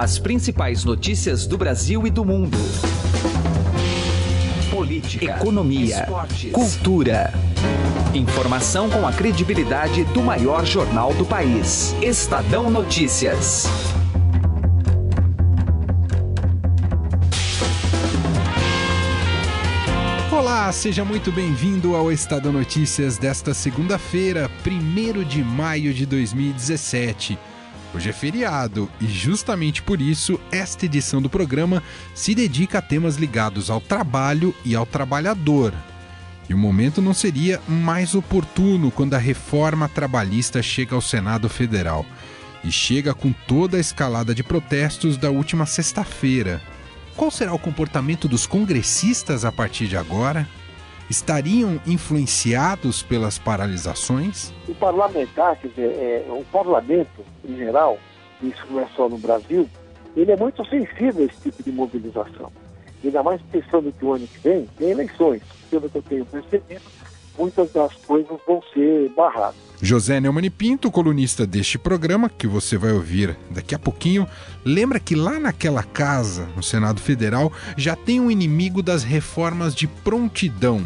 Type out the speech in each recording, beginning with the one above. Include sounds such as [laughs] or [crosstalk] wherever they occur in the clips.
As principais notícias do Brasil e do mundo. Política, economia, esportes, cultura. Informação com a credibilidade do maior jornal do país. Estadão Notícias. Olá, seja muito bem-vindo ao Estadão Notícias desta segunda-feira, 1 de maio de 2017. Hoje é feriado e, justamente por isso, esta edição do programa se dedica a temas ligados ao trabalho e ao trabalhador. E o momento não seria mais oportuno quando a reforma trabalhista chega ao Senado Federal. E chega com toda a escalada de protestos da última sexta-feira. Qual será o comportamento dos congressistas a partir de agora? Estariam influenciados pelas paralisações? O parlamentar, quer dizer, é, o parlamento em geral, isso não é só no Brasil, ele é muito sensível a esse tipo de mobilização. Ainda mais pensando que o ano que vem tem eleições. Pelo que eu tenho percebido, muitas das coisas vão ser barradas. José Neumann Pinto, colunista deste programa, que você vai ouvir daqui a pouquinho, lembra que lá naquela casa, no Senado Federal, já tem um inimigo das reformas de prontidão,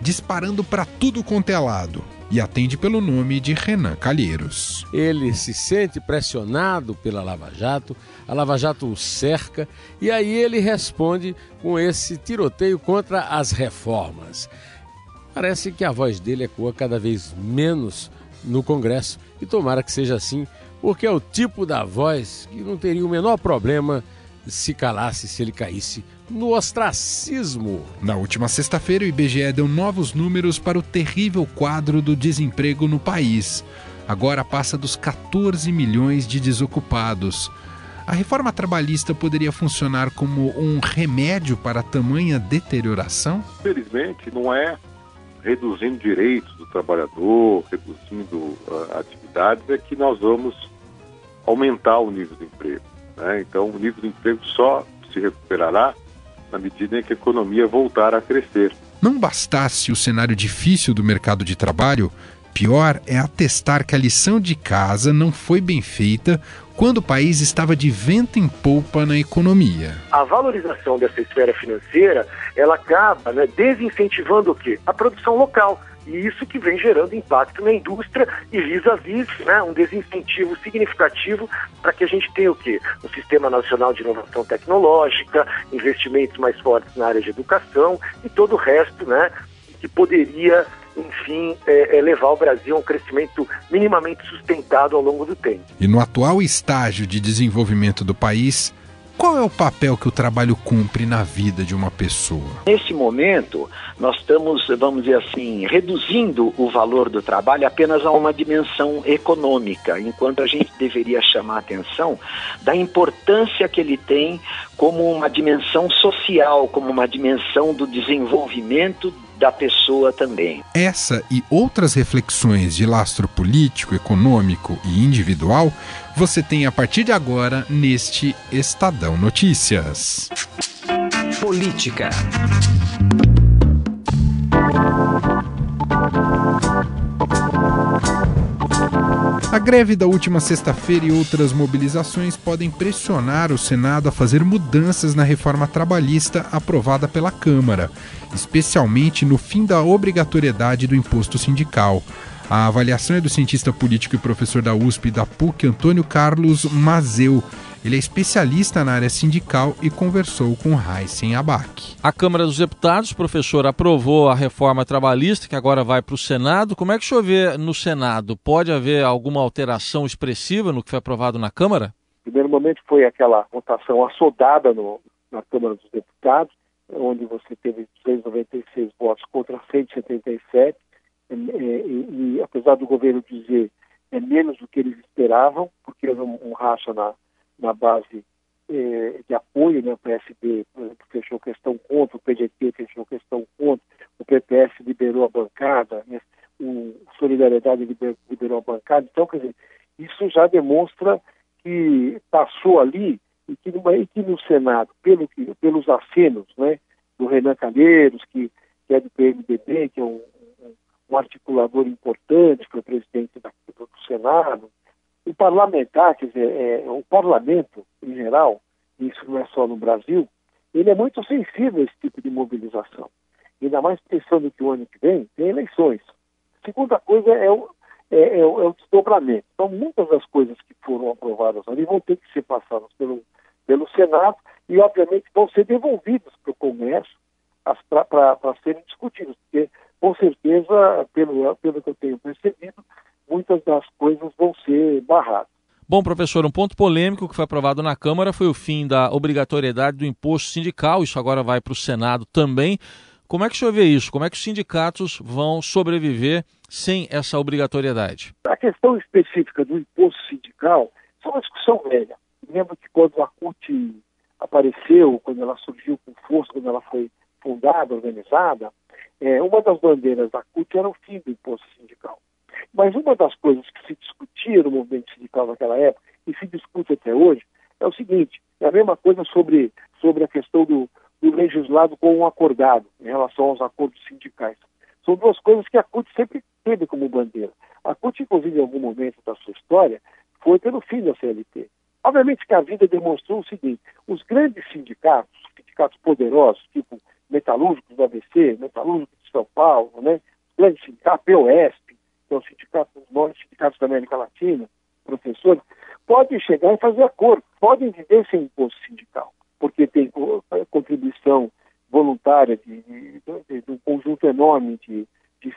disparando para tudo quanto é lado. E atende pelo nome de Renan Calheiros. Ele se sente pressionado pela Lava Jato, a Lava Jato o cerca e aí ele responde com esse tiroteio contra as reformas. Parece que a voz dele ecoa cada vez menos no Congresso e tomara que seja assim, porque é o tipo da voz que não teria o menor problema se calasse se ele caísse no ostracismo. Na última sexta-feira, o IBGE deu novos números para o terrível quadro do desemprego no país. Agora passa dos 14 milhões de desocupados. A reforma trabalhista poderia funcionar como um remédio para tamanha deterioração? Felizmente, não é reduzindo direitos do trabalhador, reduzindo uh, atividades, é que nós vamos aumentar o nível de emprego. Né? Então, o nível de emprego só se recuperará na medida em que a economia voltar a crescer. Não bastasse o cenário difícil do mercado de trabalho, pior é atestar que a lição de casa não foi bem feita quando o país estava de vento em polpa na economia. A valorização dessa esfera financeira, ela acaba né, desincentivando o quê? A produção local. E isso que vem gerando impacto na indústria e vis-à-vis né, um desincentivo significativo para que a gente tenha o quê? Um sistema nacional de inovação tecnológica, investimentos mais fortes na área de educação e todo o resto né, que poderia enfim, é, é levar o Brasil a um crescimento minimamente sustentado ao longo do tempo. E no atual estágio de desenvolvimento do país, qual é o papel que o trabalho cumpre na vida de uma pessoa? Nesse momento, nós estamos, vamos dizer assim, reduzindo o valor do trabalho apenas a uma dimensão econômica, enquanto a gente deveria chamar a atenção da importância que ele tem como uma dimensão social, como uma dimensão do desenvolvimento da pessoa também. Essa e outras reflexões de lastro político, econômico e individual você tem a partir de agora neste Estadão Notícias. Política. A greve da última sexta-feira e outras mobilizações podem pressionar o Senado a fazer mudanças na reforma trabalhista aprovada pela Câmara, especialmente no fim da obrigatoriedade do imposto sindical. A avaliação é do cientista político e professor da USP e da PUC, Antônio Carlos Mazeu. Ele é especialista na área sindical e conversou com Heisen Abac. A Câmara dos Deputados, professor, aprovou a reforma trabalhista, que agora vai para o Senado. Como é que o senhor vê no Senado? Pode haver alguma alteração expressiva no que foi aprovado na Câmara? No primeiro momento foi aquela votação assodada no, na Câmara dos Deputados, onde você teve 296 votos contra 177 é, e, e, apesar do governo dizer é menos do que eles esperavam, porque houve um, um racha na, na base é, de apoio, né? o PSB, fechou questão contra, o PDT fechou questão contra, o PPS liberou a bancada, né? o Solidariedade liber, liberou a bancada. Então, quer dizer, isso já demonstra que passou ali e que, e que no Senado, pelo pelos acenos né, do Renan Calheiros, que, que é do PMDB, que é um um articulador importante, foi presidente da, do Senado, o parlamentar, quer dizer, é, o parlamento em geral, isso não é só no Brasil, ele é muito sensível a esse tipo de mobilização. Ainda mais pensando que o ano que vem tem eleições. A segunda coisa é o, é, é, o, é o desdobramento. Então, muitas das coisas que foram aprovadas ali vão ter que ser passadas pelo, pelo Senado e, obviamente, vão ser devolvidas para o Congresso para serem discutidas, porque, com certeza, pelo, pelo que eu tenho percebido, muitas das coisas vão ser barradas. Bom, professor, um ponto polêmico que foi aprovado na Câmara foi o fim da obrigatoriedade do imposto sindical. Isso agora vai para o Senado também. Como é que o senhor vê isso? Como é que os sindicatos vão sobreviver sem essa obrigatoriedade? A questão específica do imposto sindical é uma discussão velha. Lembro que quando a CUT apareceu, quando ela surgiu com força, quando ela foi fundada, organizada, é, uma das bandeiras da CUT era o fim do imposto sindical. Mas uma das coisas que se discutia no movimento sindical naquela época, e se discute até hoje, é o seguinte: é a mesma coisa sobre, sobre a questão do, do legislado com o acordado em relação aos acordos sindicais. São duas coisas que a CUT sempre teve como bandeira. A CUT, inclusive, em algum momento da sua história, foi pelo fim da CLT. Obviamente que a vida demonstrou o seguinte: os grandes sindicatos, sindicatos poderosos, tipo metalúrgicos do ABC, metalúrgicos de São Paulo, né, os grandes sindicatos, POSP, que é o sindicato, os maiores sindicatos da América Latina, professores, podem chegar e fazer acordo, podem viver sem imposto sindical porque tem contribuição voluntária de, de, de, de um conjunto enorme de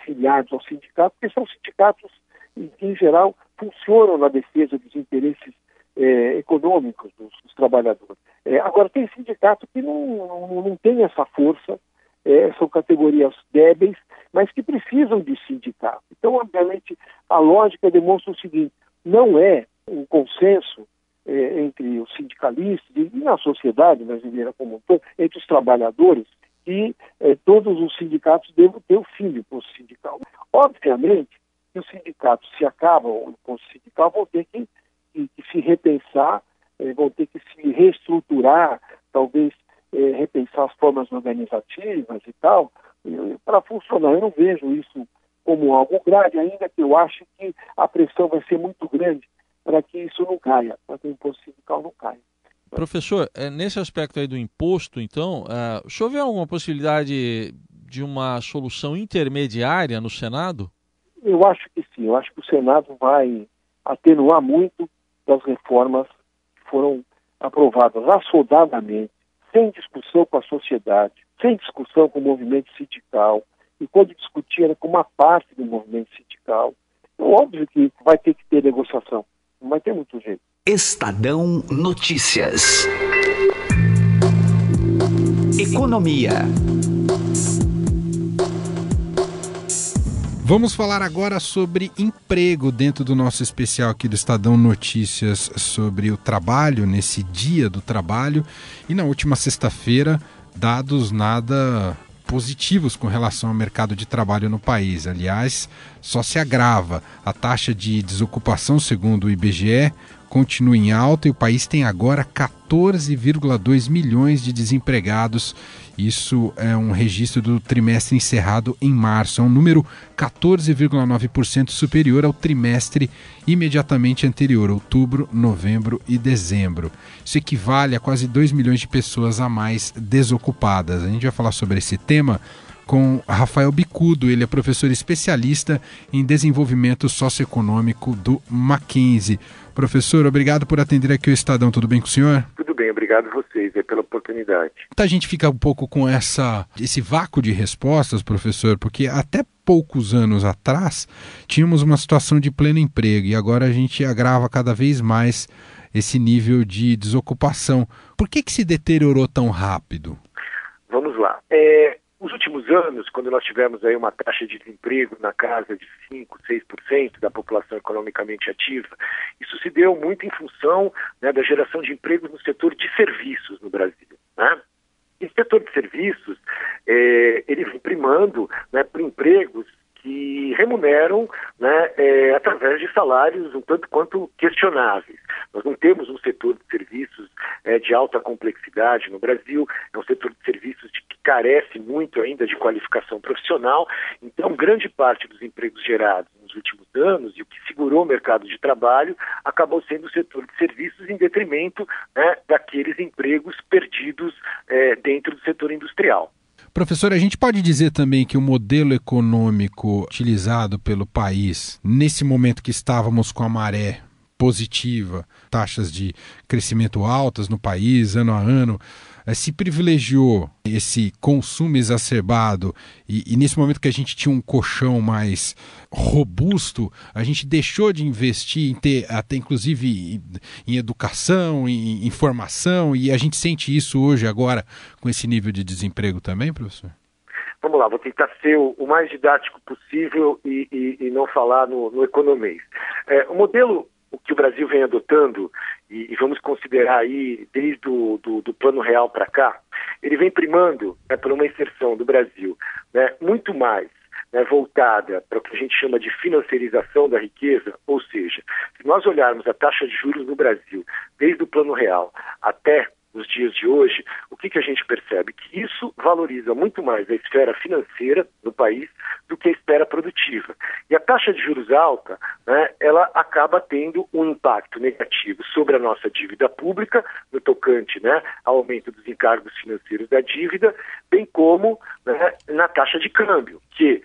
filiados ao sindicato, porque são sindicatos que, em geral, funcionam na defesa dos interesses é, econômicos dos, dos trabalhadores. É, agora, tem sindicato que não, não, não tem essa força, é, são categorias débeis, mas que precisam de sindicato. Então, obviamente, a lógica demonstra o seguinte: não é um consenso é, entre os sindicalistas e na sociedade brasileira como um todo, entre os trabalhadores, que é, todos os sindicatos devem ter o fim do sindical. Obviamente que os sindicatos, se acabam o sindical, vão ter que, que, que se repensar, é, vão ter que se reestruturar, talvez é, repensar as formas organizativas e tal, para funcionar. Eu não vejo isso como algo grave, ainda que eu ache que a pressão vai ser muito grande para que isso não caia, para que o imposto sindical não caia. Professor, é, nesse aspecto aí do imposto, então, uh, o senhor vê alguma possibilidade de uma solução intermediária no Senado? Eu acho que sim. Eu acho que o Senado vai atenuar muito das reformas que foram aprovadas assodadamente, sem discussão com a sociedade, sem discussão com o movimento sindical, e quando discutir era com uma parte do movimento sindical. É óbvio que vai ter que ter negociação não vai ter muito jeito. Estadão Notícias. Economia. Vamos falar agora sobre emprego dentro do nosso especial aqui do Estadão Notícias sobre o trabalho nesse dia do trabalho e na última sexta-feira dados nada positivos com relação ao mercado de trabalho no país. Aliás, só se agrava. A taxa de desocupação, segundo o IBGE, continua em alta e o país tem agora 14,2 milhões de desempregados. Isso é um registro do trimestre encerrado em março. É um número 14,9% superior ao trimestre imediatamente anterior, outubro, novembro e dezembro. Isso equivale a quase 2 milhões de pessoas a mais desocupadas. A gente vai falar sobre esse tema com Rafael Bicudo. Ele é professor especialista em desenvolvimento socioeconômico do Mackenzie. Professor, obrigado por atender aqui o Estadão. Tudo bem com o senhor? Tudo bem, obrigado a vocês pela oportunidade. A gente fica um pouco com essa, esse vácuo de respostas, professor, porque até poucos anos atrás tínhamos uma situação de pleno emprego e agora a gente agrava cada vez mais esse nível de desocupação. Por que, que se deteriorou tão rápido? Vamos lá. É, nos últimos anos, quando nós tivemos aí uma taxa de desemprego na casa de 5, 6% da população economicamente ativa, isso se deu muito em função né, da geração de empregos no setor de serviços no Brasil. Né? E o setor de serviços, é, ele vem primando né, por empregos que remuneram né, é, através de salários um tanto quanto questionáveis. Nós não temos um setor de serviços é, de alta complexidade no Brasil, é um setor de serviços de carece muito ainda de qualificação profissional, então grande parte dos empregos gerados nos últimos anos e o que segurou o mercado de trabalho acabou sendo o setor de serviços em detrimento né, daqueles empregos perdidos é, dentro do setor industrial. Professor, a gente pode dizer também que o modelo econômico utilizado pelo país, nesse momento que estávamos com a maré positiva, taxas de crescimento altas no país, ano a ano, se privilegiou esse consumo exacerbado e, e, nesse momento que a gente tinha um colchão mais robusto, a gente deixou de investir em ter até inclusive em, educação, em, em formação e a gente sente isso hoje agora com esse nível de desemprego também, professor? Vamos lá, vou tentar ser o, o mais didático possível e, e, e não falar no, no economês. É, o modelo o que o Brasil vem adotando, e, e vamos considerar aí desde o do, do plano real para cá, ele vem primando né, por uma inserção do Brasil né, muito mais né, voltada para o que a gente chama de financiarização da riqueza, ou seja, se nós olharmos a taxa de juros no Brasil, desde o plano real até nos dias de hoje, o que, que a gente percebe? Que isso valoriza muito mais a esfera financeira do país do que a esfera produtiva. E a taxa de juros alta, né, ela acaba tendo um impacto negativo sobre a nossa dívida pública, no tocante né, ao aumento dos encargos financeiros da dívida, bem como né, na taxa de câmbio, que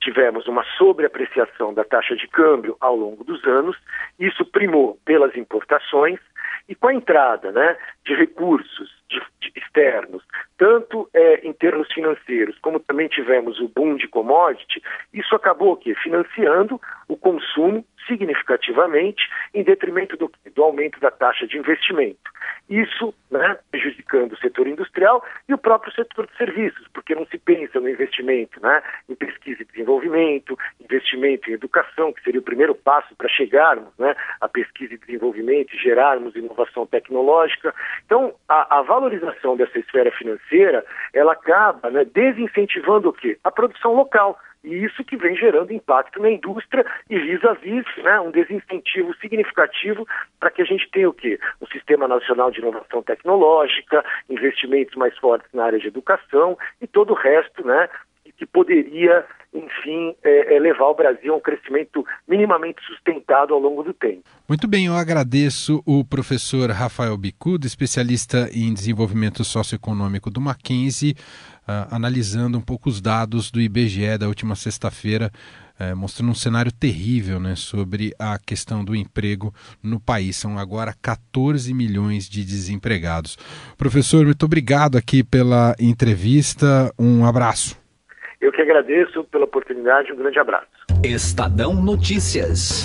tivemos uma sobreapreciação da taxa de câmbio ao longo dos anos, isso primou pelas importações, e com a entrada né, de recursos de, de externos, tanto é, em termos financeiros, como também tivemos o boom de commodity, isso acabou que financiando o consumo significativamente em detrimento do, do aumento da taxa de investimento. Isso né, prejudicando o setor industrial e o próprio setor de serviços, porque não se pensa no investimento né, em pesquisa e desenvolvimento, investimento em educação, que seria o primeiro passo para chegarmos né, à pesquisa e desenvolvimento e gerarmos inovação tecnológica. Então, a, a valorização dessa esfera financeira, ela acaba né, desincentivando o quê? A produção local. E isso que vem gerando impacto na indústria e vis-à-vis né, um desincentivo significativo para que a gente tenha o quê? Um sistema nacional de inovação tecnológica, investimentos mais fortes na área de educação e todo o resto né, que poderia, enfim, é, é, levar o Brasil a um crescimento minimamente sustentado ao longo do tempo. Muito bem, eu agradeço o professor Rafael Bicudo, especialista em desenvolvimento socioeconômico do Mackenzie uh, analisando um pouco os dados do IBGE da última sexta-feira, uh, mostrando um cenário terrível né, sobre a questão do emprego no país. São agora 14 milhões de desempregados. Professor, muito obrigado aqui pela entrevista. Um abraço. Eu que agradeço pela oportunidade. Um grande abraço. Estadão Notícias.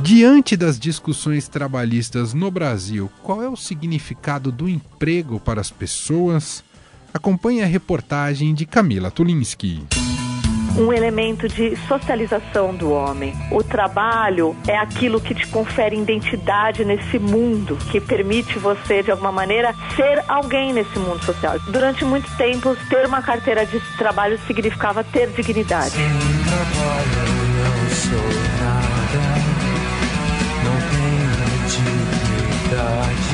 Diante das discussões trabalhistas no Brasil, qual é o significado do emprego para as pessoas? Acompanhe a reportagem de Camila Tulinski um elemento de socialização do homem. O trabalho é aquilo que te confere identidade nesse mundo, que permite você, de alguma maneira, ser alguém nesse mundo social. Durante muito tempo, ter uma carteira de trabalho significava ter dignidade. Sem trabalho, não sou nada. Dignidade,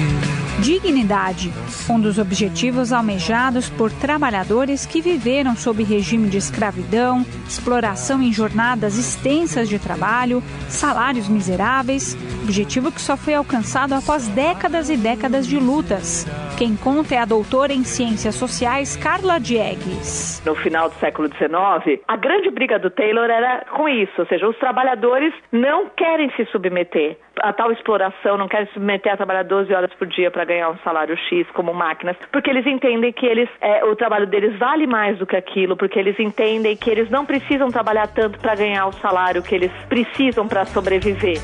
um dos objetivos almejados por trabalhadores que viveram sob regime de escravidão, exploração em jornadas extensas de trabalho, salários miseráveis, objetivo que só foi alcançado após décadas e décadas de lutas. Quem conta é a doutora em Ciências Sociais, Carla Diegues. No final do século XIX, a grande briga do Taylor era com isso, ou seja, os trabalhadores não querem se submeter a tal exploração, não querem se submeter a trabalhar 12 horas por dia para ganhar um salário X como máquinas, porque eles entendem que eles, é, o trabalho deles vale mais do que aquilo, porque eles entendem que eles não precisam trabalhar tanto para ganhar o salário que eles precisam para sobreviver.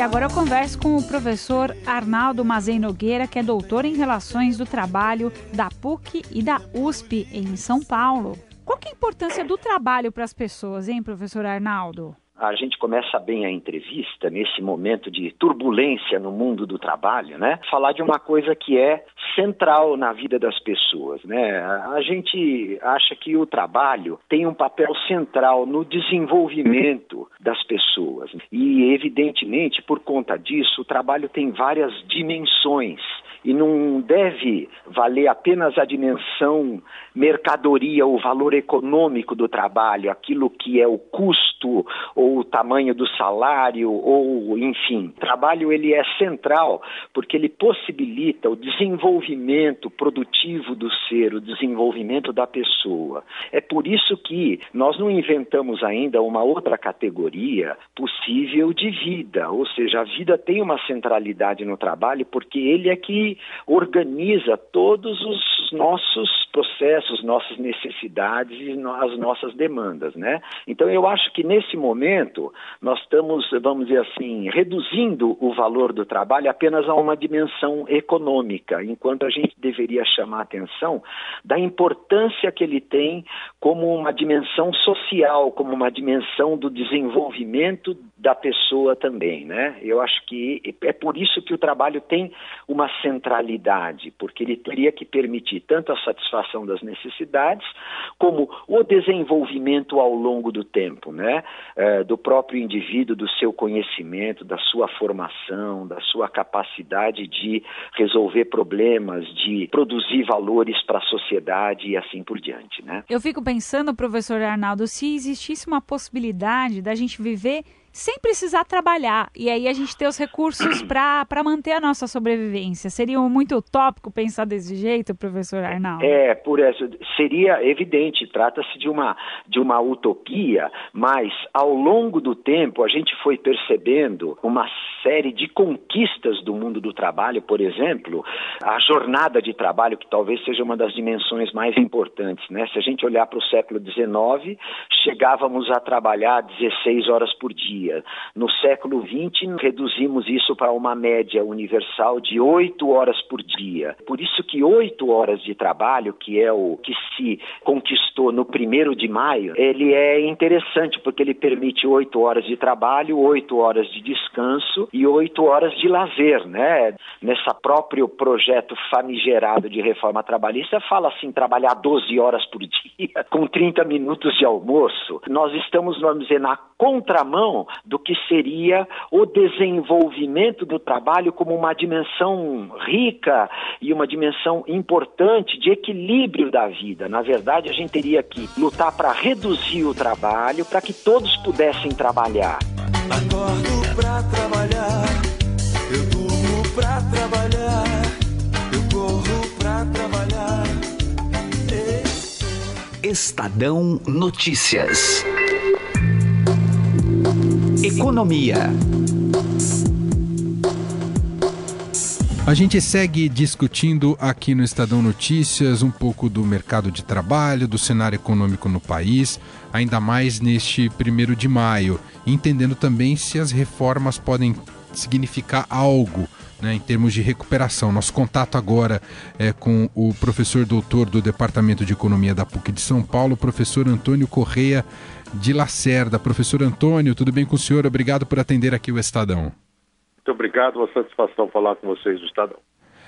E agora eu converso com o professor Arnaldo Mazei Nogueira, que é doutor em Relações do Trabalho da PUC e da USP em São Paulo. Qual que é a importância do trabalho para as pessoas, hein, professor Arnaldo? a gente começa bem a entrevista nesse momento de turbulência no mundo do trabalho, né? Falar de uma coisa que é central na vida das pessoas, né? A gente acha que o trabalho tem um papel central no desenvolvimento das pessoas e evidentemente por conta disso o trabalho tem várias dimensões e não deve valer apenas a dimensão mercadoria, o valor econômico do trabalho, aquilo que é o custo ou o tamanho do salário ou enfim. O trabalho ele é central porque ele possibilita o desenvolvimento produtivo do ser, o desenvolvimento da pessoa. É por isso que nós não inventamos ainda uma outra categoria possível de vida, ou seja, a vida tem uma centralidade no trabalho porque ele é que organiza todos os nossos processos, nossas necessidades e as nossas demandas, né? Então eu acho que nesse momento nós estamos, vamos dizer assim, reduzindo o valor do trabalho apenas a uma dimensão econômica, enquanto a gente deveria chamar atenção da importância que ele tem como uma dimensão social, como uma dimensão do desenvolvimento da pessoa também, né? Eu acho que é por isso que o trabalho tem uma centralidade, porque ele teria que permitir tanto a satisfação das necessidades como o desenvolvimento ao longo do tempo, né? É, do próprio indivíduo, do seu conhecimento, da sua formação, da sua capacidade de resolver problemas, de produzir valores para a sociedade e assim por diante, né? Eu fico pensando, professor Arnaldo, se existisse uma possibilidade da gente viver sem precisar trabalhar. E aí a gente ter os recursos [clears throat] para manter a nossa sobrevivência. Seria muito utópico pensar desse jeito, professor Arnaldo? É, por isso, seria evidente, trata-se de uma, de uma utopia, mas ao longo do tempo a gente foi percebendo uma série de conquistas do mundo do trabalho, por exemplo, a jornada de trabalho, que talvez seja uma das dimensões mais importantes. Né? Se a gente olhar para o século XIX, chegávamos a trabalhar 16 horas por dia dia. No século XX, reduzimos isso para uma média universal de oito horas por dia. Por isso que oito horas de trabalho, que é o que se conquistou no primeiro de maio, ele é interessante porque ele permite oito horas de trabalho, oito horas de descanso e oito horas de lazer, né? Nessa próprio projeto famigerado de reforma trabalhista fala assim trabalhar 12 horas por [laughs] dia com 30 minutos de almoço. Nós estamos, vamos dizer, na contramão do que seria o desenvolvimento do trabalho como uma dimensão rica e uma dimensão importante de equilíbrio da vida. Na verdade, a gente teria que lutar para reduzir o trabalho, para que todos pudessem trabalhar. Acordo para trabalhar, eu durmo trabalhar, eu corro para trabalhar. Estadão Notícias. Economia. A gente segue discutindo aqui no Estadão Notícias um pouco do mercado de trabalho, do cenário econômico no país, ainda mais neste primeiro de maio, entendendo também se as reformas podem significar algo né, em termos de recuperação. Nosso contato agora é com o professor doutor do Departamento de Economia da PUC de São Paulo, professor Antônio Correia de Lacerda. Professor Antônio, tudo bem com o senhor? Obrigado por atender aqui o Estadão. Muito obrigado, uma satisfação falar com vocês do Estadão.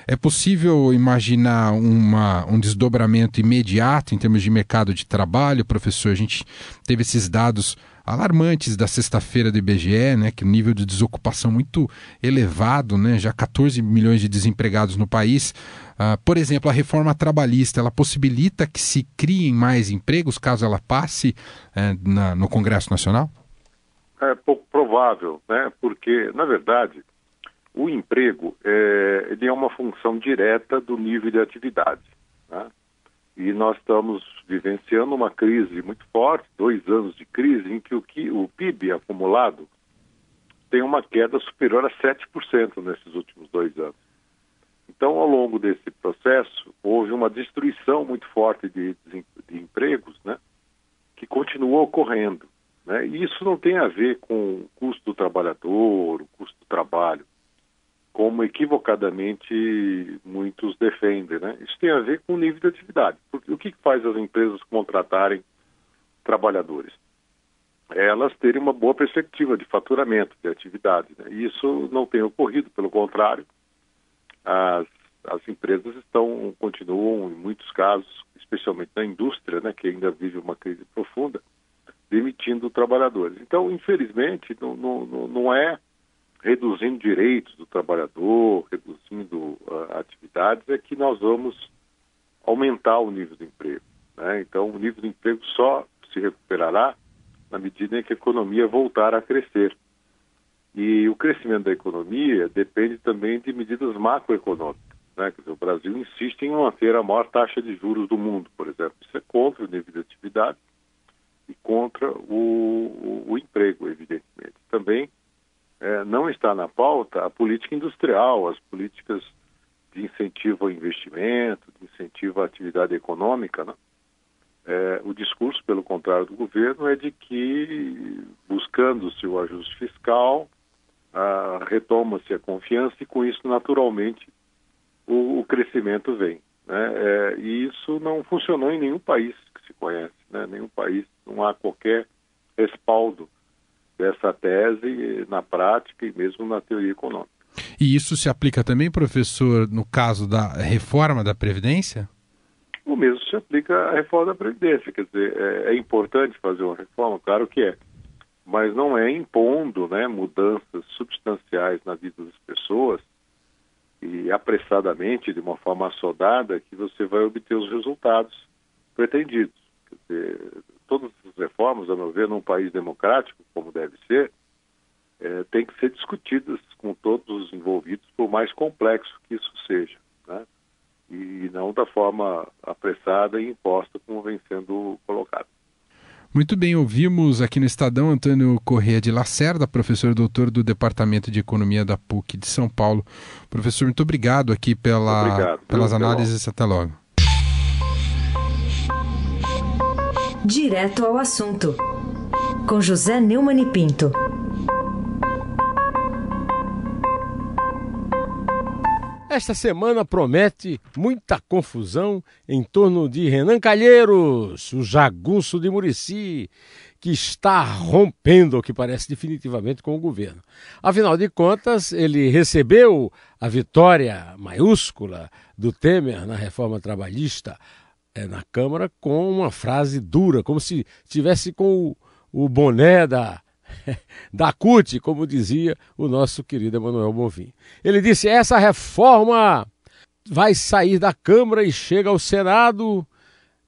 É possível imaginar uma, um desdobramento imediato em termos de mercado de trabalho, professor? A gente teve esses dados alarmantes da sexta-feira do IBGE, né, que o nível de desocupação muito elevado, né, já 14 milhões de desempregados no país. Uh, por exemplo, a reforma trabalhista, ela possibilita que se criem mais empregos caso ela passe uh, na, no Congresso Nacional? É pouco provável, né, porque, na verdade, o emprego é, ele é uma função direta do nível de atividade. Né? E nós estamos vivenciando uma crise muito forte, dois anos de crise, em que o, que, o PIB acumulado tem uma queda superior a 7% nesses últimos dois anos. Então, ao longo desse processo, houve uma destruição muito forte de, de, empregos, né, que continuou ocorrendo. Né? E isso não tem a ver com o custo do trabalhador, o custo do trabalho como equivocadamente muitos defendem. Né? Isso tem a ver com o nível de atividade. Porque o que faz as empresas contratarem trabalhadores? elas terem uma boa perspectiva de faturamento, de atividade. Né? E isso não tem ocorrido, pelo contrário, as, as empresas estão, continuam, em muitos casos, especialmente na indústria, né, que ainda vive uma crise profunda, demitindo trabalhadores. Então, infelizmente, não, não, não é reduzindo direitos do trabalhador, reduzindo uh, atividades, é que nós vamos aumentar o nível de emprego. Né? Então, o nível de emprego só se recuperará na medida em que a economia voltar a crescer. E o crescimento da economia depende também de medidas macroeconômicas. Né? Dizer, o Brasil insiste em manter a maior taxa de juros do mundo, por exemplo. Isso é contra o nível de atividade e contra o, o, o emprego, evidentemente. Também é, não está na pauta a política industrial, as políticas de incentivo ao investimento, de incentivo à atividade econômica, né? É, o discurso, pelo contrário do governo, é de que, buscando-se o ajuste fiscal, retoma-se a confiança e, com isso, naturalmente, o, o crescimento vem. Né? É, e isso não funcionou em nenhum país que se conhece, né? nenhum país, não há qualquer respaldo dessa tese na prática e mesmo na teoria econômica. E isso se aplica também, professor, no caso da reforma da Previdência? O mesmo se aplica à reforma da Previdência. Quer dizer, é, é importante fazer uma reforma, claro que é, mas não é impondo né, mudanças substanciais na vida das pessoas e apressadamente, de uma forma assodada, que você vai obter os resultados pretendidos. Quer dizer, todas as reformas, a meu ver, num país democrático, como deve ser, é, tem que ser discutidas com todos os envolvidos, por mais complexo que isso seja. Né? e não da forma apressada e imposta como vem sendo colocado. Muito bem, ouvimos aqui no Estadão Antônio Corrêa de Lacerda, professor doutor do Departamento de Economia da PUC de São Paulo. Professor, muito obrigado aqui pela, obrigado. pelas análises. Até logo. Direto ao assunto, com José Neumann e Pinto. Esta semana promete muita confusão em torno de Renan Calheiros, o jagunço de Murici, que está rompendo, o que parece definitivamente, com o governo. Afinal de contas, ele recebeu a vitória maiúscula do Temer na reforma trabalhista é, na Câmara com uma frase dura, como se tivesse com o, o boné da [laughs] da CUT, como dizia o nosso querido Emanuel Bonfim. Ele disse: essa reforma vai sair da Câmara e chega ao Senado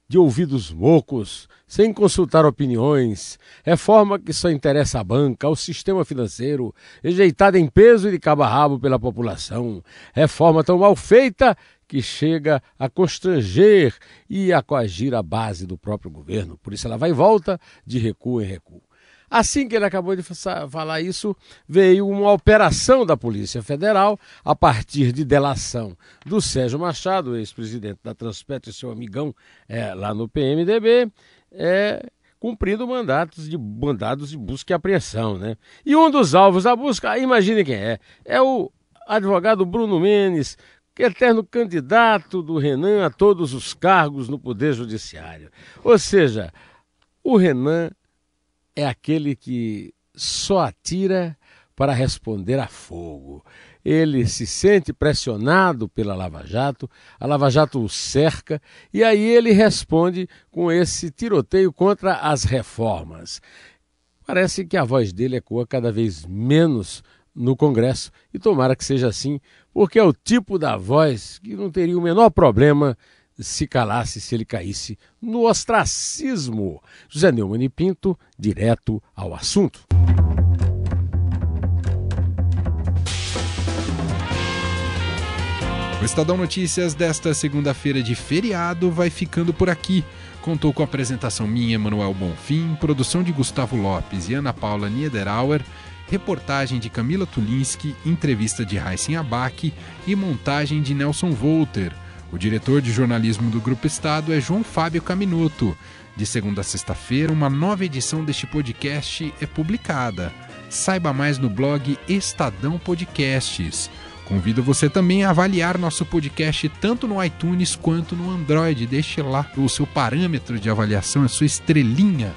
de ouvidos mocos, sem consultar opiniões, reforma que só interessa à banca, ao sistema financeiro, rejeitada em peso e de cabo a rabo pela população, reforma tão mal feita que chega a constranger e a coagir a base do próprio governo. Por isso ela vai e volta de recuo em recuo. Assim que ele acabou de falar isso, veio uma operação da Polícia Federal, a partir de delação do Sérgio Machado, ex-presidente da Transpetro e seu amigão é, lá no PMDB, é, cumprindo mandatos de, mandados de busca e apreensão. Né? E um dos alvos da busca, imagine quem é, é o advogado Bruno Menes, que é eterno candidato do Renan a todos os cargos no Poder Judiciário. Ou seja, o Renan é aquele que só atira para responder a fogo. Ele se sente pressionado pela Lava Jato, a Lava Jato o cerca e aí ele responde com esse tiroteio contra as reformas. Parece que a voz dele ecoa cada vez menos no Congresso e tomara que seja assim, porque é o tipo da voz que não teria o menor problema se calasse se ele caísse no ostracismo. José Neumann e Pinto, direto ao assunto. O Estadão Notícias desta segunda-feira de feriado vai ficando por aqui. Contou com a apresentação minha, Manuel Bonfim, produção de Gustavo Lopes e Ana Paula Niederauer, reportagem de Camila Tulinski, entrevista de Raíssen Abac e montagem de Nelson Volter. O diretor de jornalismo do Grupo Estado é João Fábio Caminuto. De segunda a sexta-feira, uma nova edição deste podcast é publicada. Saiba mais no blog Estadão Podcasts. Convido você também a avaliar nosso podcast tanto no iTunes quanto no Android. Deixe lá o seu parâmetro de avaliação, a sua estrelinha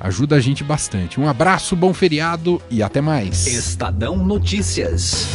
Ajuda a gente bastante. Um abraço, bom feriado e até mais. Estadão Notícias.